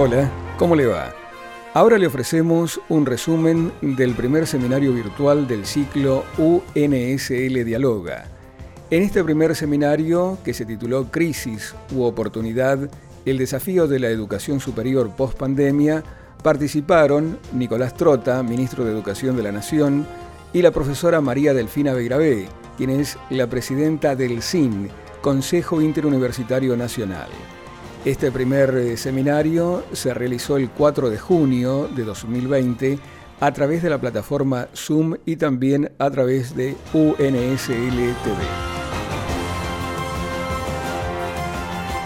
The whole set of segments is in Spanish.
Hola, ¿cómo le va? Ahora le ofrecemos un resumen del primer seminario virtual del ciclo UNSL Dialoga. En este primer seminario, que se tituló Crisis u Oportunidad, el desafío de la educación superior post-pandemia, participaron Nicolás Trota, ministro de Educación de la Nación, y la profesora María Delfina Begravé, quien es la presidenta del CIN, Consejo Interuniversitario Nacional. Este primer eh, seminario se realizó el 4 de junio de 2020 a través de la plataforma Zoom y también a través de UNSL.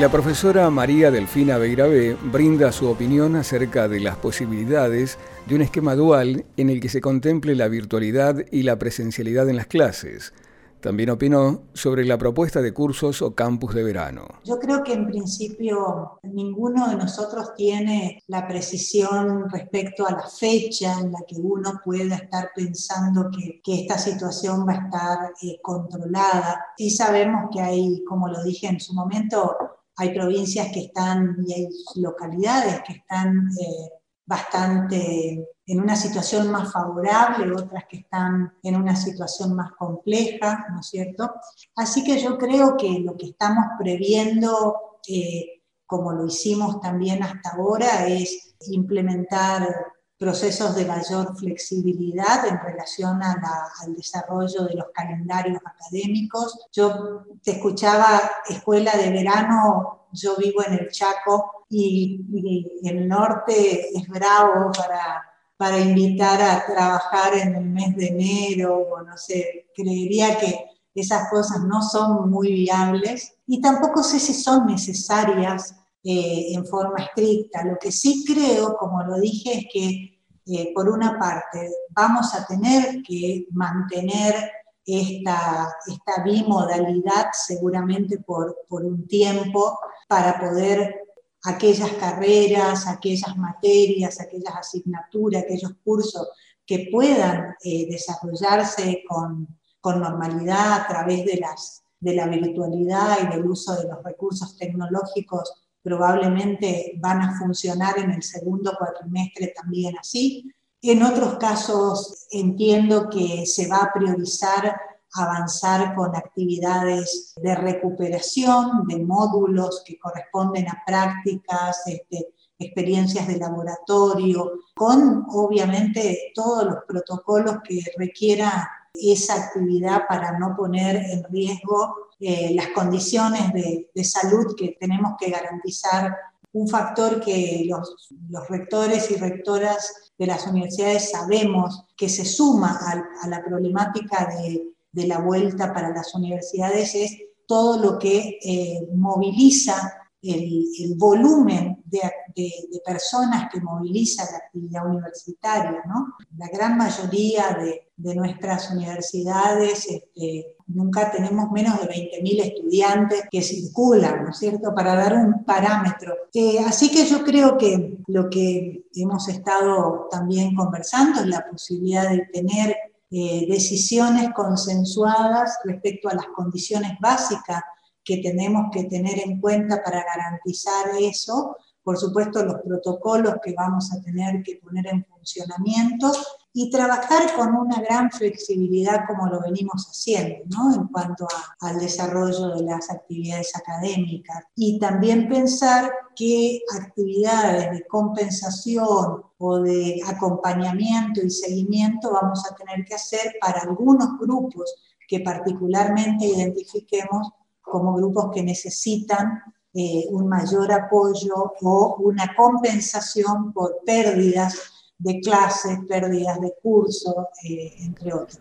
La profesora María Delfina Beirabé brinda su opinión acerca de las posibilidades de un esquema dual en el que se contemple la virtualidad y la presencialidad en las clases, también opinó sobre la propuesta de cursos o campus de verano. Yo creo que en principio ninguno de nosotros tiene la precisión respecto a la fecha en la que uno pueda estar pensando que, esta situación va a estar eh, controlada. Sí sabemos que hay, como lo dije en su momento, hay provincias que están y hay localidades que están eh, bastante en una situación más favorable, otras que están en una situación más compleja, ¿no es cierto? Así que yo creo que lo que estamos previendo, eh, como lo hicimos también hasta ahora, es implementar procesos de mayor flexibilidad en relación al desarrollo de los calendarios académicos. Yo te escuchaba escuela de verano, yo vivo en el Chaco y, el norte es bravo para para invitar a trabajar en el mes de enero, o no sé, creería que esas cosas no son muy viables y tampoco sé si son necesarias eh, en forma estricta. Lo que sí creo, como lo dije, es que eh, por una parte vamos a tener que mantener esta, bimodalidad seguramente por, un tiempo para poder aquellas carreras, aquellas materias, aquellas asignaturas, aquellos cursos que puedan eh, desarrollarse con, normalidad a través de la virtualidad y del uso de los recursos tecnológicos, probablemente van a funcionar en el segundo cuatrimestre también así. En otros casos entiendo que se va a priorizar avanzar con actividades de recuperación, de módulos que corresponden a prácticas, este, experiencias de laboratorio, con obviamente todos los protocolos que requiera esa actividad para no poner en riesgo eh, las condiciones de, salud que tenemos que garantizar. Un factor que los, rectores y rectoras de las universidades sabemos que se suma a la problemática de la vuelta para las universidades es todo lo que eh, moviliza el, volumen de, personas que moviliza la actividad universitaria. ¿no? La gran mayoría de, nuestras universidades este, nunca tenemos menos de 20.000 estudiantes que circulan, ¿no es cierto?, para dar un parámetro. Eh, así que yo creo que lo que hemos estado también conversando es la posibilidad de tener eh, decisiones consensuadas respecto a las condiciones básicas que tenemos que tener en cuenta para garantizar eso, por supuesto los protocolos que vamos a tener que poner en funcionamiento y trabajar con una gran flexibilidad como lo venimos haciendo, ¿no? En cuanto al desarrollo de las actividades académicas. Y también pensar qué actividades de compensación o de acompañamiento y seguimiento vamos a tener que hacer para algunos grupos que particularmente identifiquemos como grupos que necesitan eh, un mayor apoyo o una compensación por pérdidas de clases, pérdidas de cursos, eh, entre otros.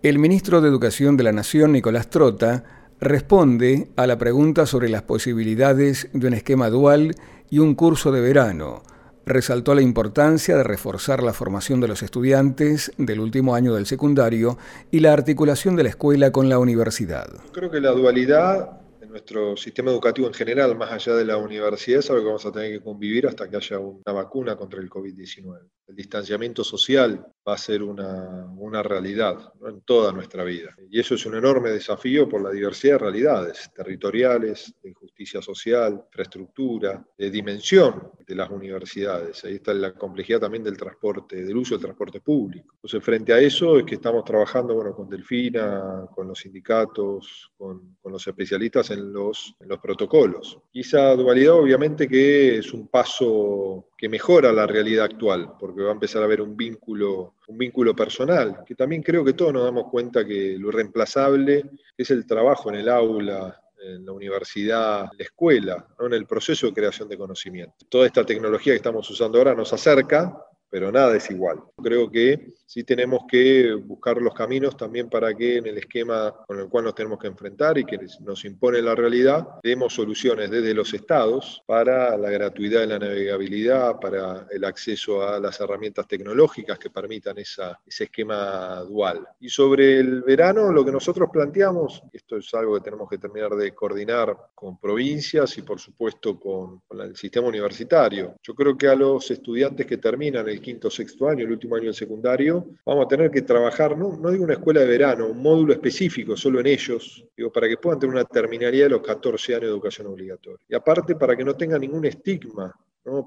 El ministro de Educación de la Nación, Nicolás Trota, responde a la pregunta sobre las posibilidades de un esquema dual y un curso de verano. Resaltó la importancia de reforzar la formación de los estudiantes del último año del secundario y la articulación de la escuela con la universidad. Creo que la dualidad nuestro sistema educativo en general, más allá de la universidad, es algo que vamos a tener que convivir hasta que haya una vacuna contra el COVID-19. El distanciamiento social va a ser una, una realidad en toda nuestra vida. Y eso es un enorme desafío por la diversidad de realidades territoriales, de justicia justicia social, infraestructura, de dimensión de las universidades. Ahí está la complejidad también del transporte, del uso del transporte público. Entonces, frente a eso es que estamos trabajando bueno, con Delfina, con los sindicatos, con, los especialistas en los, en los protocolos. Y esa dualidad obviamente que es un paso que mejora la realidad actual, porque va a empezar a haber un vínculo, un vínculo personal, que también creo que todos nos damos cuenta que lo reemplazable es el trabajo en el aula, en la universidad, la escuela, ¿no? en el proceso de creación de conocimiento. Toda esta tecnología que estamos usando ahora nos acerca, pero nada es igual. Creo que sí tenemos que buscar los caminos también para que en el esquema con el cual nos tenemos que enfrentar y que nos impone la realidad, demos soluciones desde los estados para la gratuidad de la navegabilidad, para el acceso a las herramientas tecnológicas que permitan ese esquema dual. Y sobre el verano, lo que nosotros planteamos, esto es algo que tenemos que terminar de coordinar con provincias y por supuesto con, con el sistema universitario. Yo creo que a los estudiantes que terminan el quinto sexto año, el último año del secundario, vamos a tener que trabajar, no, no digo una escuela de verano, un módulo específico solo en ellos, digo, para que puedan tener una terminalidad de los 14 años de educación obligatoria. Y aparte, para que no tengan ningún estigma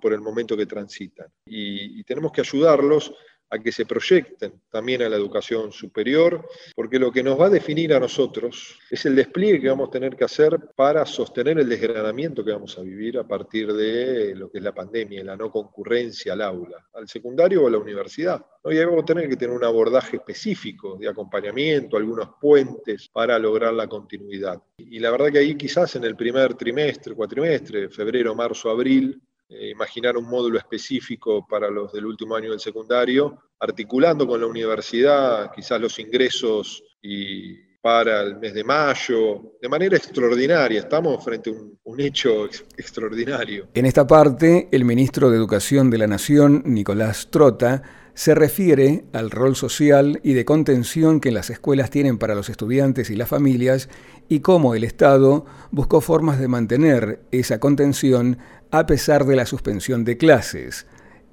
por el momento que transitan. Y tenemos que ayudarlos a que se proyecten también a la educación superior, porque lo que nos va a definir a nosotros es el despliegue que vamos a tener que hacer para sostener el desgranamiento que vamos a vivir a partir de lo que es la pandemia, la no concurrencia al aula, al secundario o a la universidad. Y ahí vamos a tener que tener un abordaje específico de acompañamiento, algunos puentes para lograr la continuidad. Y la verdad que ahí quizás en el primer trimestre, cuatrimestre, febrero, marzo, abril, eh, imaginar un módulo específico para los del último año del secundario, articulando con la universidad quizás los ingresos y para el mes de mayo, de manera extraordinaria. Estamos frente a un, un, hecho extraordinario. En esta parte, el ministro de Educación de la Nación, Nicolás Trota, se refiere al rol social y de contención que las escuelas tienen para los estudiantes y las familias y cómo el Estado buscó formas de mantener esa contención a pesar de la suspensión de clases.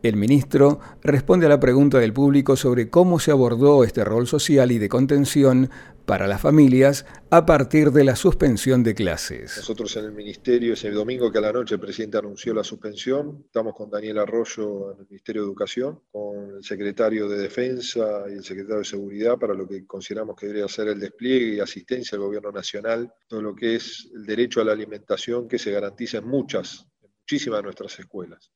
El ministro responde a la pregunta del público sobre cómo se abordó este rol social y de contención para las familias a partir de la suspensión de clases. Nosotros en el Ministerio, ese domingo que a la noche el presidente anunció la suspensión, estamos con Daniel Arroyo en el Ministerio de Educación, con el secretario de Defensa y el secretario de Seguridad para lo que consideramos que debería ser el despliegue y asistencia al gobierno nacional, todo lo que es el derecho a la alimentación que se garantiza en muchas, en muchísimas de nuestras escuelas.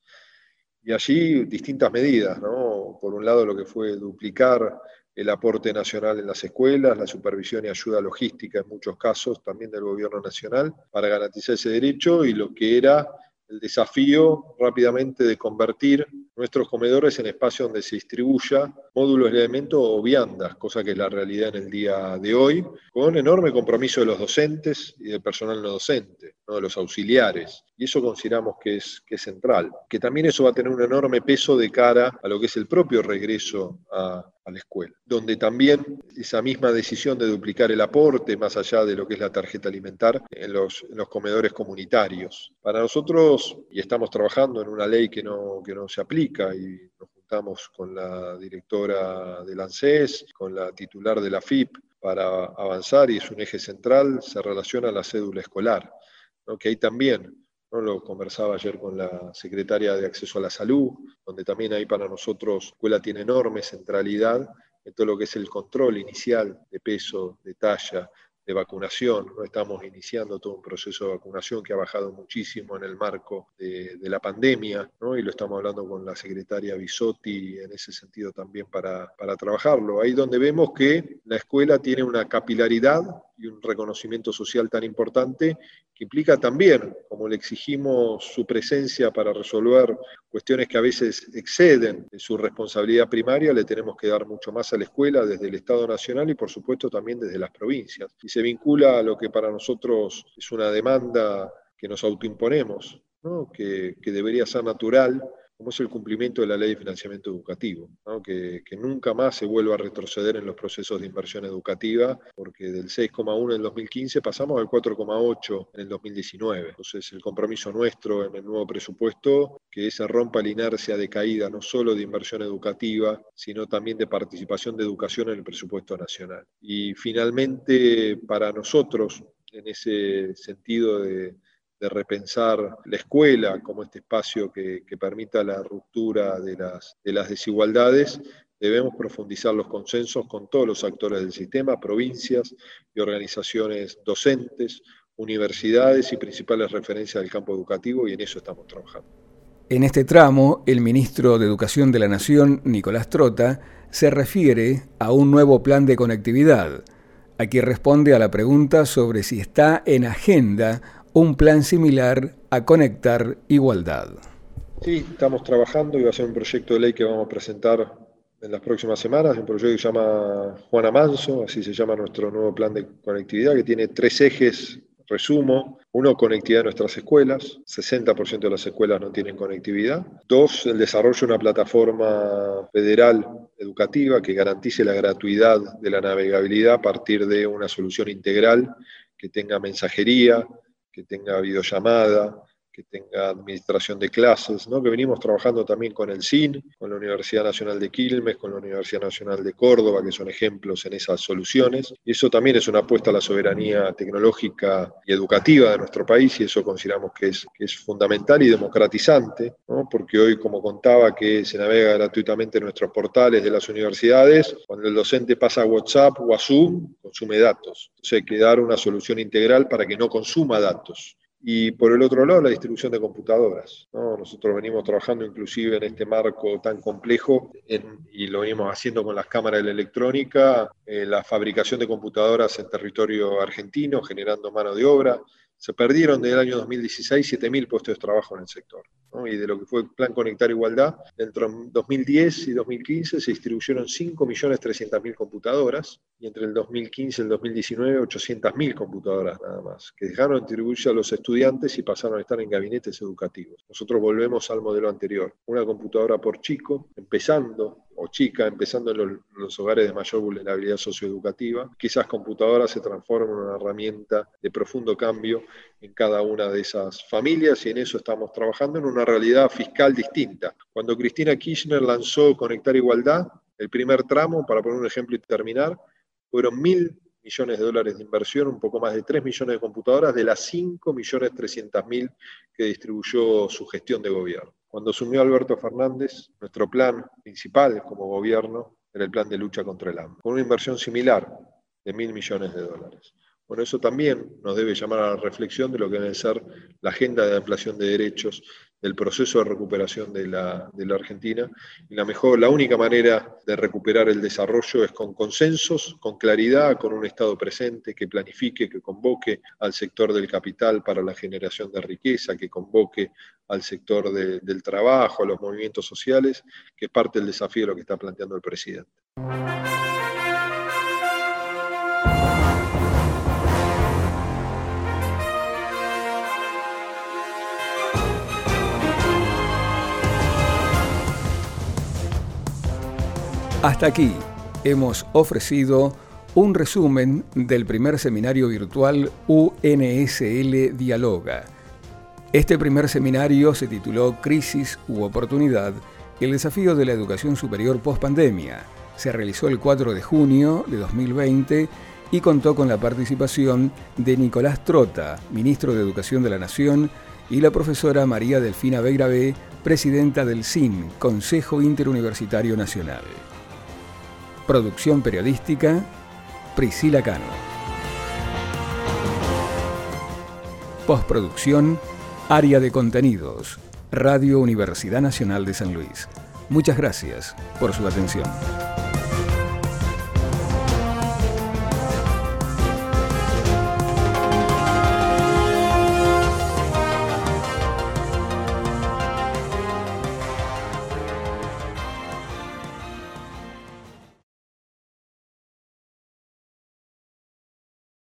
Y allí distintas medidas, ¿no? Por un lado lo que fue duplicar el aporte nacional en las escuelas, la supervisión y ayuda logística en muchos casos también del gobierno nacional para garantizar ese derecho y lo que era el desafío rápidamente de convertir nuestros comedores en espacios donde se distribuya módulos de elementos o viandas, cosa que es la realidad en el día de hoy, con enorme compromiso de los docentes y del personal no docente, ¿no? de los auxiliares. Y eso consideramos que es, que es central, que también eso va a tener un enorme peso de cara a lo que es el propio regreso a, a la escuela, donde también esa misma decisión de duplicar el aporte, más allá de lo que es la tarjeta alimentar, en los, en los comedores comunitarios. Para nosotros, y estamos trabajando en una ley que no, que no se aplica y nos con la directora del ANSES, con la titular de la FIP, para avanzar y es un eje central, se relaciona a la cédula escolar, ¿no? que ahí también ¿no? Lo conversaba ayer con la secretaria de Acceso a la Salud, donde también ahí para nosotros la escuela tiene enorme centralidad en todo lo que es el control inicial de peso, de talla, de vacunación. ¿no? Estamos iniciando todo un proceso de vacunación que ha bajado muchísimo en el marco de, la pandemia, ¿no? y lo estamos hablando con la secretaria Bisotti en ese sentido también para, para trabajarlo. Ahí donde vemos que la escuela tiene una capilaridad y un reconocimiento social tan importante que implica también, como le exigimos su presencia para resolver cuestiones que a veces exceden de su responsabilidad primaria, le tenemos que dar mucho más a la escuela desde el Estado Nacional y por supuesto también desde las provincias. Y se vincula a lo que para nosotros es una demanda que nos autoimponemos, ¿no? que, que debería ser natural como es el cumplimiento de la ley de financiamiento educativo, que, nunca más se vuelva a retroceder en los procesos de inversión educativa, porque del 6,1 en el 2015 pasamos al 4,8 en el 2019. Entonces, el compromiso nuestro en el nuevo presupuesto, que se rompa la inercia de caída no solo de inversión educativa, sino también de participación de educación en el presupuesto nacional. Y finalmente, para nosotros, en ese sentido de de repensar la escuela como este espacio que, permita la ruptura de las, de las desigualdades, debemos profundizar los consensos con todos los actores del sistema, provincias y organizaciones docentes, universidades y principales referencias del campo educativo, y en eso estamos trabajando. En este tramo, el ministro de Educación de la Nación, Nicolás Trota, se refiere a un nuevo plan de conectividad. Aquí responde a la pregunta sobre si está en agenda un plan similar a Conectar Igualdad. Sí, estamos trabajando y va a ser un proyecto de ley que vamos a presentar en las próximas semanas, un proyecto que se llama Juana Manso, así se llama nuestro nuevo plan de conectividad, que tiene tres ejes Resumo, uno, conectividad de nuestras escuelas, 60% de las escuelas no tienen conectividad. Dos, el desarrollo de una plataforma federal educativa que garantice la gratuidad de la navegabilidad a partir de una solución integral que tenga mensajería, que tenga videollamada, que tenga administración de clases, ¿no? que venimos trabajando también con el CIN, con la Universidad Nacional de Quilmes, con la Universidad Nacional de Córdoba, que son ejemplos en esas soluciones. Y eso también es una apuesta a la soberanía tecnológica y educativa de nuestro país, y eso consideramos que es, fundamental y democratizante, ¿no? porque hoy, como contaba, que se navega gratuitamente en nuestros portales de las universidades, cuando el docente pasa a WhatsApp o a Zoom, consume datos. Entonces hay que dar una solución integral para que no consuma datos. Y por el otro lado, la distribución de computadoras. Nosotros venimos trabajando inclusive en este marco tan complejo y lo venimos haciendo con las cámaras de la electrónica, eh, la fabricación de computadoras en territorio argentino, generando mano de obra, se perdieron desde el año 2016 7.000 puestos de trabajo en el sector. Y de lo que fue el Plan Conectar Igualdad, entre 2010 y 2015 se distribuyeron 5.300.000 computadoras y entre el 2015 y el 2019 800.000 computadoras nada más, que dejaron de distribuirse a los estudiantes y pasaron a estar en gabinetes educativos. Nosotros volvemos al modelo anterior, una computadora por chico, empezando o chica, empezando en los, hogares de mayor vulnerabilidad socioeducativa, que esas computadoras se transformen en una herramienta de profundo cambio en cada una de esas familias y en eso estamos trabajando en una realidad fiscal distinta. Cuando Cristina Kirchner lanzó Conectar Igualdad, el primer tramo, para poner un ejemplo y terminar, fueron mil millones de dólares de inversión, un poco más de 3 millones de computadoras, de las 5 millones 300 mil que distribuyó su gestión de gobierno. Cuando asumió Alberto Fernández, nuestro plan principal como gobierno era el plan de lucha contra el hambre, con una inversión similar de mil millones de dólares. Bueno, eso también nos debe llamar a la reflexión de lo que debe ser la agenda de ampliación de derechos, del proceso de recuperación de la, de la, Argentina. Y la, mejor, la única manera de recuperar el desarrollo es con consensos, con claridad, con un Estado presente que planifique, que convoque al sector del capital para la generación de riqueza, que convoque al sector del trabajo, a los movimientos sociales, que es parte del desafío de lo que está planteando el presidente. Hasta aquí hemos ofrecido un resumen del primer seminario virtual UNSL Dialoga. Este primer seminario se tituló Crisis u Oportunidad, el desafío de la educación superior post-pandemia. Se realizó el 4 de junio de 2020 y contó con la participación de Nicolás Trota, ministro de Educación de la Nación, y la profesora María Delfina Begravé, presidenta del CIN, Consejo Interuniversitario Nacional. Producción periodística, Priscila Cano. Postproducción, Área de Contenidos, Radio Universidad Nacional de San Luis. Muchas gracias por su atención.